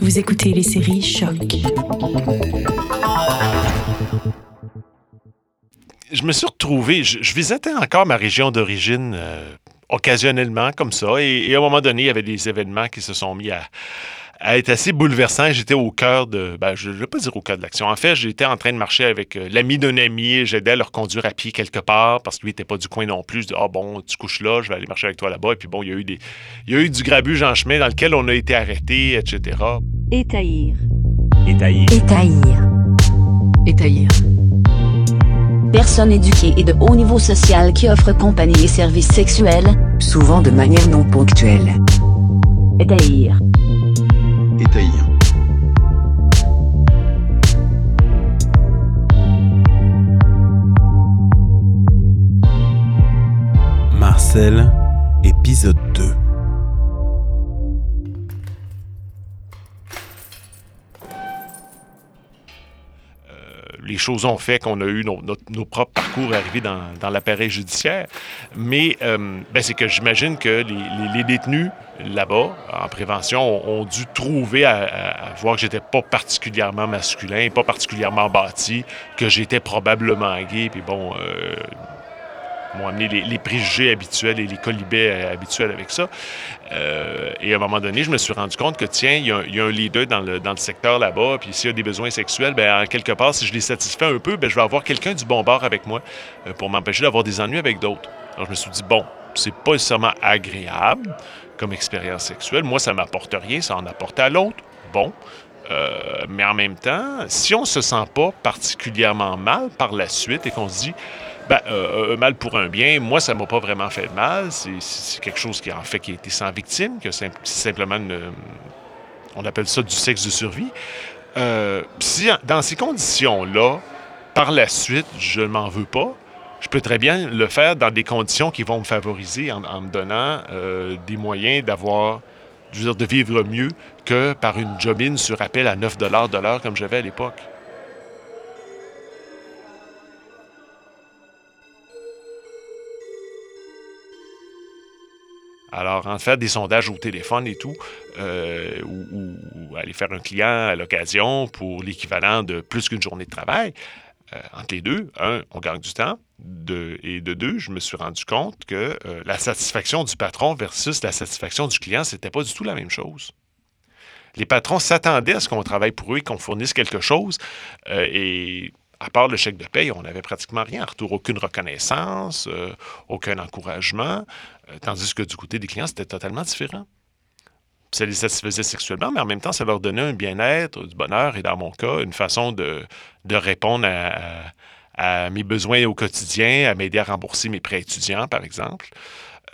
Vous écoutez les séries Choc. Je me suis retrouvé, je, visitais encore ma région d'origine euh, occasionnellement comme ça, et, et à un moment donné, il y avait des événements qui se sont mis à, à être assez bouleversants. J'étais au cœur de, ben, je ne vais pas dire au cœur de l'action. En fait, j'étais en train de marcher avec euh, l'ami d'un ami, et j'aidais à le reconduire à pied quelque part parce que lui n'était pas du coin non plus. Je dis, ah bon, tu couches là, je vais aller marcher avec toi là-bas. Et puis bon, il y a eu des, il y a eu du grabuge en chemin dans lequel on a été arrêté, etc. Étaillir. Étaillir. Étaillir. Étaillir. Personne éduquée et de haut niveau social qui offre compagnie et services sexuels. Souvent de manière non ponctuelle. Étaillir. Marcel, épisode 2. Les choses ont fait qu'on a eu nos, propres parcours arrivés dans, l'appareil judiciaire. Mais euh, ben, c'est que j'imagine que les, détenus là-bas, en prévention, ont, dû trouver à voir que j'étais pas particulièrement masculin, pas particulièrement bâti, que j'étais probablement gay. Puis bon, euh, m'ont amené les, préjugés habituels et les colibets euh, habituels avec ça. Euh, et à un moment donné, je me suis rendu compte que, tiens, il y, a un- leader dans le, dans le secteur là-bas, puis s'il y a des besoins sexuels, ben, en quelque part, si je les satisfais un peu, ben, je vais avoir quelqu'un du bon bord avec moi euh, pour m'empêcher d'avoir des ennuis avec d'autres. Alors, je me suis dit, bon, c'est pas nécessairement agréable comme expérience sexuelle. Moi, ça m'apporte rien, ça en apporte à l'autre. Bon. Mais en même temps, si on se sent pas particulièrement mal par la suite et qu'on se dit, ben, euh, un mal pour un bien, moi, ça m'a pas vraiment fait de mal. C'est- quelque chose qui, en fait, qui a été sans victime, que c'est simplement on appelle ça du sexe de survie. Euh, si, dans ces conditions-là, par la suite, je ne m'en veux pas, je peux très bien le faire dans des conditions qui vont me favoriser en, me donnant euh, des moyens d'avoir, de vivre mieux que par une jobine sur appel à 9 de l'heure comme j'avais à l'époque. Alors, en faire des sondages au téléphone et tout, euh, ou, aller faire un client à l'occasion pour l'équivalent de plus qu'une journée de travail, euh, entre les deux, un, on gagne du temps, et de deux, je me suis rendu compte que euh, la satisfaction du patron versus la satisfaction du client, c'était pas du tout la même chose. Les patrons s'attendaient à ce qu'on travaille pour eux et qu'on fournisse quelque chose, et à part le chèque de paye, on n'avait pratiquement rien en retour, aucune reconnaissance, euh, aucun encouragement, euh, tandis que du côté des clients, c'était totalement différent. Ça les satisfaisait sexuellement, mais en même temps, ça leur donnait un bien-être, du bonheur, et dans mon cas, une façon de, de répondre à, mes besoins au quotidien, à m'aider à rembourser mes prêts étudiants, par exemple.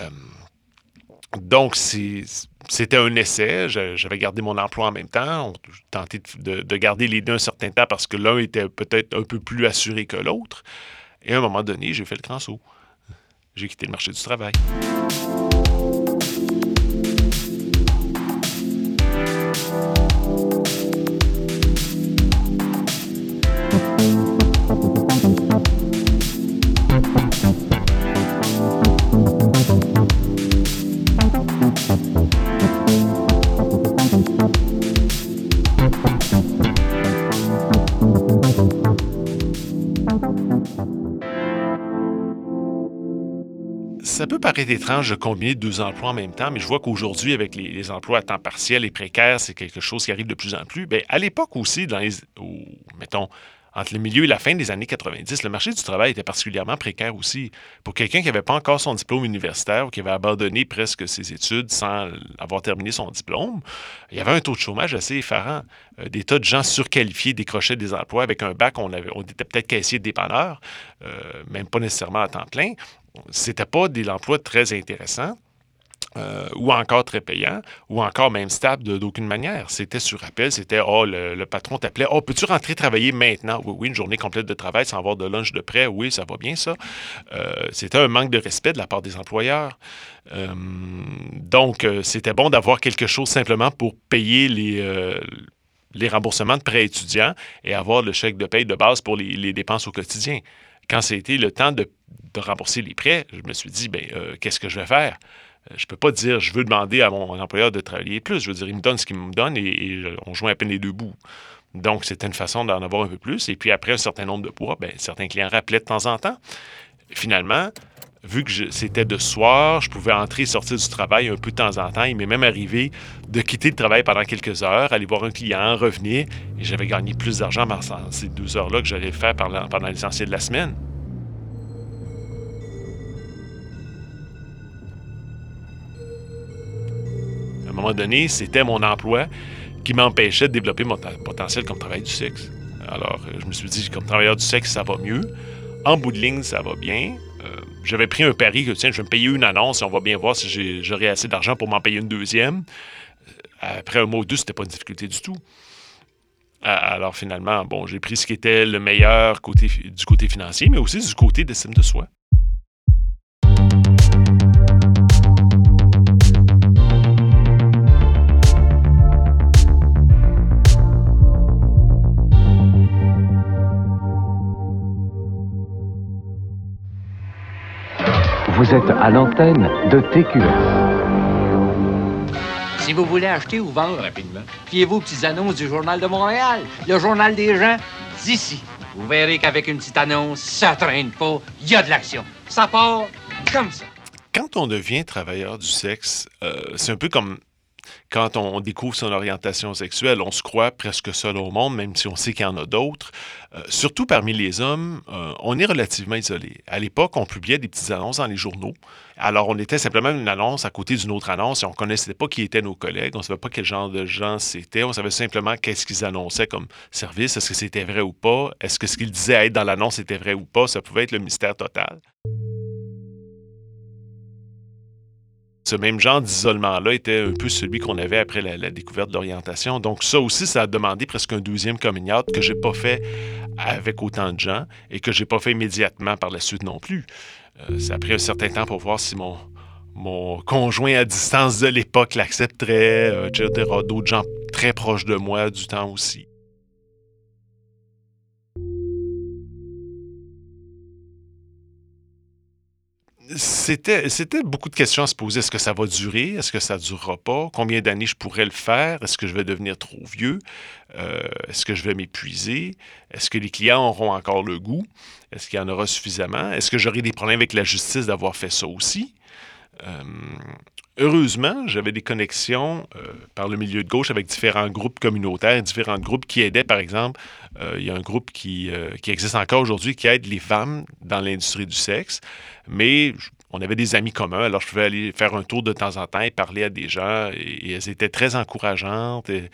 Euh, donc, c'est- c'était un essai. J'avais gardé mon emploi en même temps. On tentait de garder les deux un certain temps parce que l'un était peut-être un peu plus assuré que l'autre. Et à un moment donné, j'ai fait le grand saut. J'ai quitté le marché du travail. Ça peut paraître étrange de combiner deux emplois en même temps, mais je vois qu'aujourd'hui, avec les, emplois à temps partiel et précaires, c'est quelque chose qui arrive de plus en plus. Ben, à l'époque aussi, dans les, mettons, entre le milieu et la fin des années 90, le marché du travail était particulièrement précaire aussi. Pour quelqu'un qui n'avait pas encore son diplôme universitaire ou qui avait abandonné presque ses études sans avoir terminé son diplôme, il y avait un taux de chômage assez effarant. Euh, des tas de gens surqualifiés décrochaient des emplois avec un bac. On, avait, on était peut-être caissier de dépanneur, euh, même pas nécessairement à temps plein. C'était pas des emplois très intéressants. Euh, ou encore très payants, ou encore même stable d'aucune manière. C'était sur appel, c'était oh, le, patron t'appelait Oh, peux-tu rentrer travailler maintenant? Oui, oui, une journée complète de travail sans avoir de lunch de près. Oui, ça va bien, ça. Euh, c'était un manque de respect de la part des employeurs. Euh, donc, c'était bon d'avoir quelque chose simplement pour payer les, les remboursements de prêts étudiants et avoir le chèque de paye de base pour les, dépenses au quotidien. Quand c'était le temps de, de rembourser les prêts, je me suis dit, ben, euh, qu'est-ce que je vais faire? Je peux pas dire, je veux demander à mon employeur de travailler plus. Je veux dire, il me donne ce qu'il me donne et, on joint à peine les deux bouts. Donc, c'était une façon d'en avoir un peu plus. Et puis, après un certain nombre de poids, ben, certains clients rappelaient de temps en temps. Finalement, vu que c'était de soir, je pouvais entrer et sortir du travail un peu de temps en temps. Il m'est même arrivé de quitter le travail pendant quelques heures, aller voir un client, revenir, et j'avais gagné plus d'argent dans ces deux heures-là que j'allais faire pendant, pendant l'essentiel de la semaine. Moment donné, c'était mon emploi qui m'empêchait de développer mon potentiel comme travailleur du sexe. Alors, je me suis dit, comme travailleur du sexe, ça va mieux. En bout de ligne, ça va bien. Euh, j'avais pris un pari que, tiens, je vais me payer une annonce et on va bien voir si j'aurai assez d'argent pour m'en payer une deuxième. Euh, après un mois ou deux, c'était pas une difficulté du tout. Alors finalement, bon, j'ai pris ce qui était le meilleur côté, du côté financier, mais aussi du côté d'estime de soi. Vous êtes à l'antenne de TQS. Si vous voulez acheter ou vendre rapidement, fiez-vous aux petites annonces du Journal de Montréal, le journal des gens d'ici. Vous verrez qu'avec une petite annonce, ça traîne pas, il y a de l'action. Ça part comme ça. Quand on devient travailleur du sexe, euh, c'est un peu comme quand on découvre son orientation sexuelle, on se croit presque seul au monde, même si on sait qu'il y en a d'autres. Euh, surtout parmi les hommes, euh, on est relativement isolé. À l'époque, on publiait des petites annonces dans les journaux. Alors, on était simplement une annonce à côté d'une autre annonce et on ne connaissait pas qui étaient nos collègues, on ne savait pas quel genre de gens c'était, on savait simplement qu'est-ce qu'ils annonçaient comme service, est-ce que c'était vrai ou pas, est-ce que ce qu'ils disaient être dans l'annonce était vrai ou pas, ça pouvait être le mystère total. Ce même genre d'isolement-là était un peu celui qu'on avait après la, découverte de l'orientation. Donc ça aussi, ça a demandé presque un deuxième coming out que j'ai pas fait avec autant de gens et que j'ai pas fait immédiatement par la suite non plus. Euh, ça a pris un certain temps pour voir si mon, mon conjoint à distance de l'époque l'accepterait, euh, etc. D'autres gens très proches de moi du temps aussi. C'était, c'était beaucoup de questions à se poser. Est-ce que ça va durer? Est-ce que ça ne durera pas? Combien d'années je pourrais le faire? Est-ce que je vais devenir trop vieux? Euh, est-ce que je vais m'épuiser? Est-ce que les clients auront encore le goût? Est-ce qu'il y en aura suffisamment? Est-ce que j'aurai des problèmes avec la justice d'avoir fait ça aussi? Euh, heureusement, j'avais des connexions euh, par le milieu de gauche avec différents groupes communautaires, différents groupes qui aidaient, par exemple, il y a un groupe qui, qui existe encore aujourd'hui qui aide les femmes dans l'industrie du sexe mais on avait des amis communs, alors je pouvais aller faire un tour de temps en temps et parler à des gens, et, elles étaient très encourageantes, et,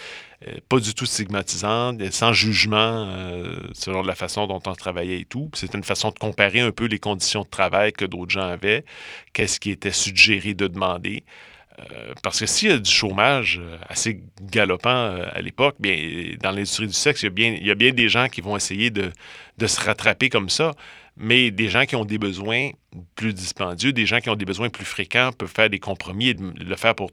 pas du tout stigmatisantes, sans jugement euh, selon la façon dont on travaillait et tout. C'était une façon de comparer un peu les conditions de travail que d'autres gens avaient, qu'est-ce qui était suggéré de demander. Euh, parce que s'il y a du chômage euh, assez galopant à l'époque, bien, dans l'industrie du sexe, il y, a bien, des gens qui vont essayer de se rattraper comme ça. Mais des gens qui ont des besoins plus dispendieux, des gens qui ont des besoins plus fréquents peuvent faire des compromis et le faire pour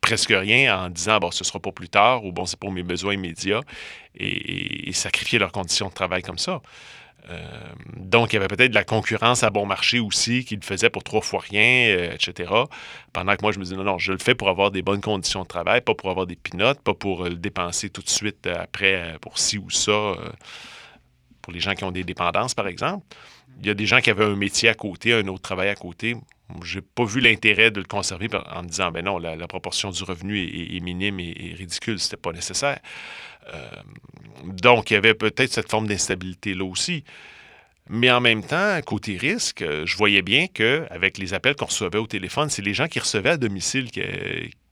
presque rien en disant bon ce sera pour plus tard ou bon c'est pour mes besoins immédiats et, sacrifier leurs conditions de travail comme ça. Euh, donc, il y avait peut-être de la concurrence à bon marché aussi qui le faisait pour trois fois rien, euh, etc. Pendant que moi, je me disais, non, non, je le fais pour avoir des bonnes conditions de travail, pas pour avoir des pinottes, pas pour le dépenser tout de suite après pour ci ou ça. Euh, les gens qui ont des dépendances, par exemple. Il y a des gens qui avaient un métier à côté, un autre travail à côté. Je n'ai pas vu l'intérêt de le conserver en me disant, ben non, la, proportion du revenu est, minime et, ridicule, ce n'était pas nécessaire. Euh, donc, il y avait peut-être cette forme d'instabilité-là aussi. Mais en même temps, côté risque, je voyais bien qu'avec les appels qu'on recevait au téléphone, c'est les gens qui recevaient à domicile qui,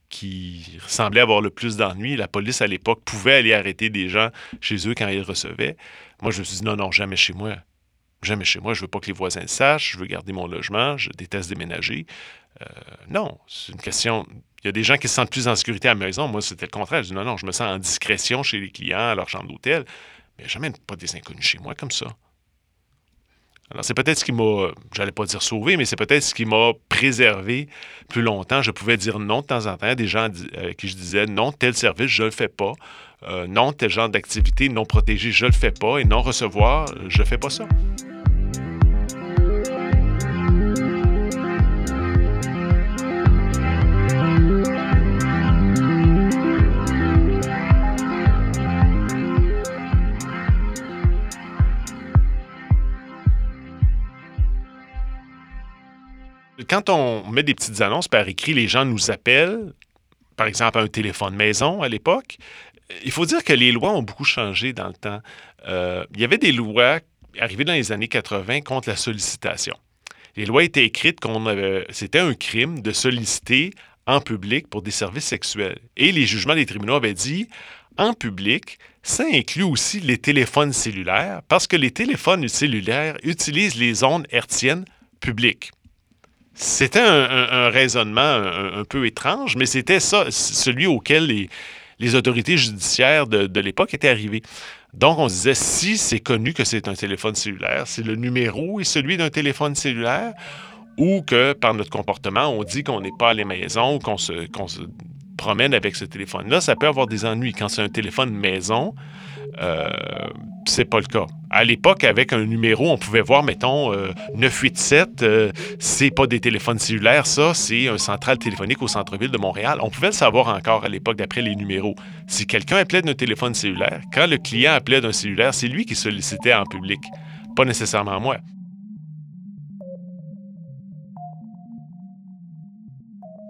qui semblaient avoir le plus d'ennuis. La police, à l'époque, pouvait aller arrêter des gens chez eux quand ils recevaient. Moi, je me suis dit, non, non, jamais chez moi. Jamais chez moi. Je veux pas que les voisins le sachent. Je veux garder mon logement. Je déteste déménager. Euh, non, c'est une question. Il y a des gens qui se sentent plus en sécurité à la maison. Moi, c'était le contraire. Je dis, non, non, je me sens en discrétion chez les clients, à leur chambre d'hôtel. Mais jamais pas des inconnus chez moi comme ça. Alors, c'est peut-être ce qui m'a, j'allais pas dire sauvé, mais c'est peut-être ce qui m'a préservé plus longtemps. Je pouvais dire non de temps en temps à des gens euh, qui je disais non, tel service, je le fais pas. Euh, non, tel genre d'activité non protégée, je le fais pas. Et non recevoir, je fais pas ça. Quand on met des petites annonces par écrit, les gens nous appellent, par exemple un téléphone maison à l'époque. Il faut dire que les lois ont beaucoup changé dans le temps. Euh, il y avait des lois arrivées dans les années 80 contre la sollicitation. Les lois étaient écrites qu'on c'était un crime de solliciter en public pour des services sexuels. Et les jugements des tribunaux avaient dit, en public, ça inclut aussi les téléphones cellulaires, parce que les téléphones cellulaires utilisent les ondes hertziennes publiques. C'était un, raisonnement un, peu étrange, mais c'était ça, celui auquel les, autorités judiciaires de, l'époque étaient arrivées. Donc, on se disait, si c'est connu que c'est un téléphone cellulaire, si le numéro est celui d'un téléphone cellulaire, ou que par notre comportement, on dit qu'on n'est pas à la maison ou qu'on se, se, promène avec ce téléphone-là, ça peut avoir des ennuis. Quand c'est un téléphone maison, euh, c'est pas le cas. À l'époque, avec un numéro, on pouvait voir, mettons, 987, euh, euh, c'est pas des téléphones cellulaires, ça, c'est un central téléphonique au centre-ville de Montréal. On pouvait le savoir encore à l'époque d'après les numéros. Si quelqu'un appelait d'un téléphone cellulaire, quand le client appelait d'un cellulaire, c'est lui qui sollicitait en public, pas nécessairement moi.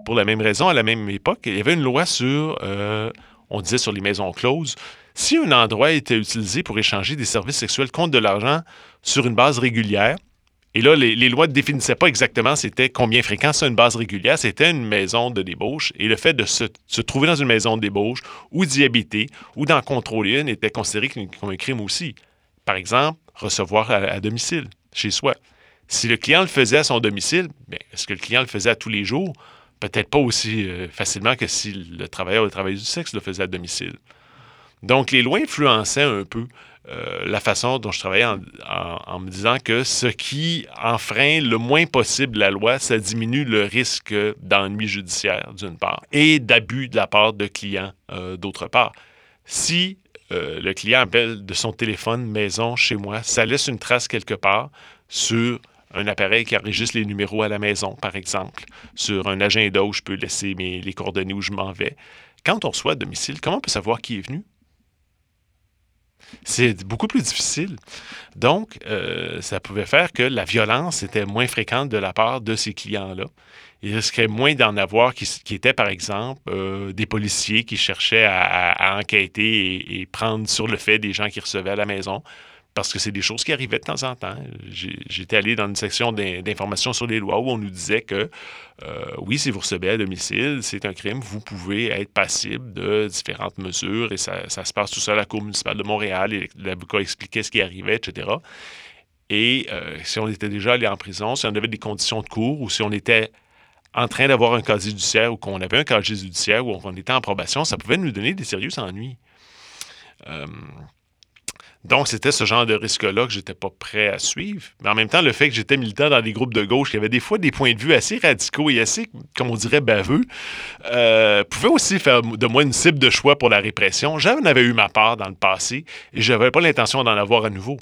Pour la même raison, à la même époque, il y avait une loi sur, euh, on disait sur les maisons closes, si un endroit était utilisé pour échanger des services sexuels contre de l'argent sur une base régulière, et là, les, lois ne définissaient pas exactement c'était combien fréquent c'est une base régulière, c'était une maison de débauche, et le fait de se, trouver dans une maison de débauche, ou d'y habiter, ou d'en contrôler une, était considéré comme un crime aussi. Par exemple, recevoir à, domicile, chez soi. Si le client le faisait à son domicile, est-ce que le client le faisait à tous les jours? Peut-être pas aussi euh, facilement que si le travailleur ou le travailleuse du sexe le faisait à domicile. Donc, les lois influençaient un peu euh, la façon dont je travaillais en, me disant que ce qui enfreint le moins possible la loi, ça diminue le risque d'ennui judiciaire, d'une part, et d'abus de la part de clients, euh, d'autre part. Si le client appelle de son téléphone maison chez moi, ça laisse une trace quelque part sur un appareil qui enregistre les numéros à la maison, par exemple, sur un agenda où je peux laisser mes, les coordonnées où je m'en vais. Quand on reçoit à domicile, comment on peut savoir qui est venu? C'est beaucoup plus difficile. Donc, euh, ça pouvait faire que la violence était moins fréquente de la part de ces clients-là. Il risquerait moins d'en avoir qui, étaient, par exemple, euh, des policiers qui cherchaient à, enquêter et, prendre sur le fait des gens qui recevaient à la maison parce que c'est des choses qui arrivaient de temps en temps. J'étais allé dans une section d'information sur les lois où on nous disait que euh, oui, si vous recevez à domicile, c'est un crime, vous pouvez être passible de différentes mesures et ça, se passe tout ça à la Cour municipale de Montréal et l'avocat expliquait ce qui arrivait, etc. Et euh, si on était déjà allé en prison, si on avait des conditions de cours ou si on était en train d'avoir un casier judiciaire ou qu'on avait un casier judiciaire ou on était en probation, ça pouvait nous donner des sérieux ennuis. Euh, donc, c'était ce genre de risque-là que j'étais pas prêt à suivre. Mais en même temps, le fait que j'étais militant dans des groupes de gauche qui avaient des fois des points de vue assez radicaux et assez, comme on dirait, baveux, euh, pouvait aussi faire de moi une cible de choix pour la répression. J'en avais eu ma part dans le passé et je n'avais pas l'intention d'en avoir à nouveau.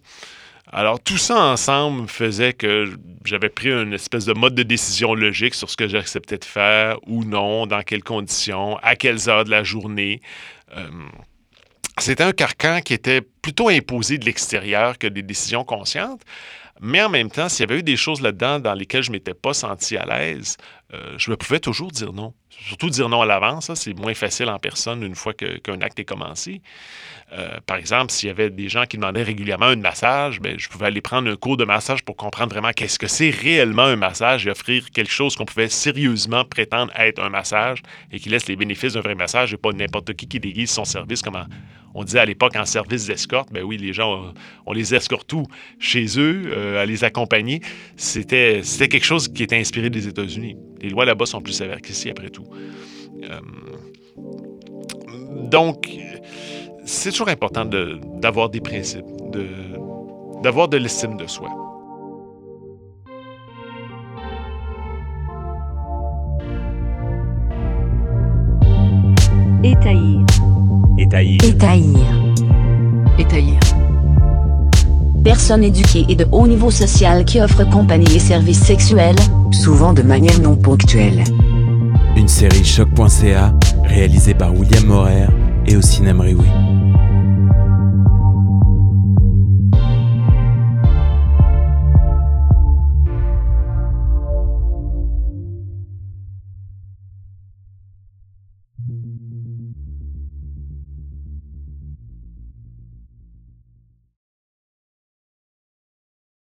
Alors, tout ça ensemble faisait que j'avais pris une espèce de mode de décision logique sur ce que j'acceptais de faire ou non, dans quelles conditions, à quelles heures de la journée. Euh, c'était un carcan qui était plutôt imposé de l'extérieur que des décisions conscientes. Mais en même temps, s'il y avait eu des choses là-dedans dans lesquelles je ne m'étais pas senti à l'aise, euh, je me pouvais toujours dire non. Surtout dire non à l'avance, c'est moins facile en personne une fois qu'un acte est commencé. Euh, par exemple, s'il y avait des gens qui demandaient régulièrement un massage, ben, je pouvais aller prendre un cours de massage pour comprendre vraiment qu'est-ce que c'est réellement un massage et offrir quelque chose qu'on pouvait sérieusement prétendre être un massage et qui laisse les bénéfices d'un vrai massage et pas n'importe qui qui déguise son service comme on disait à l'époque en service d'escorte. Ben oui, les gens, on, les escorte tout chez eux, euh, à les accompagner. C'était quelque chose qui était inspiré des États-Unis. Les lois là-bas sont plus sévères qu'ici, après tout. Euh, donc, c'est toujours important d'avoir des principes, d'avoir de, de l'estime de soi. Étaillir. Étaillir. Étaillir. Étaillir. Personne éduquée et de haut niveau social qui offre compagnie et services sexuels, souvent de manière non ponctuelle. Une série choc.ca réalisée par William Morer et au cinéma.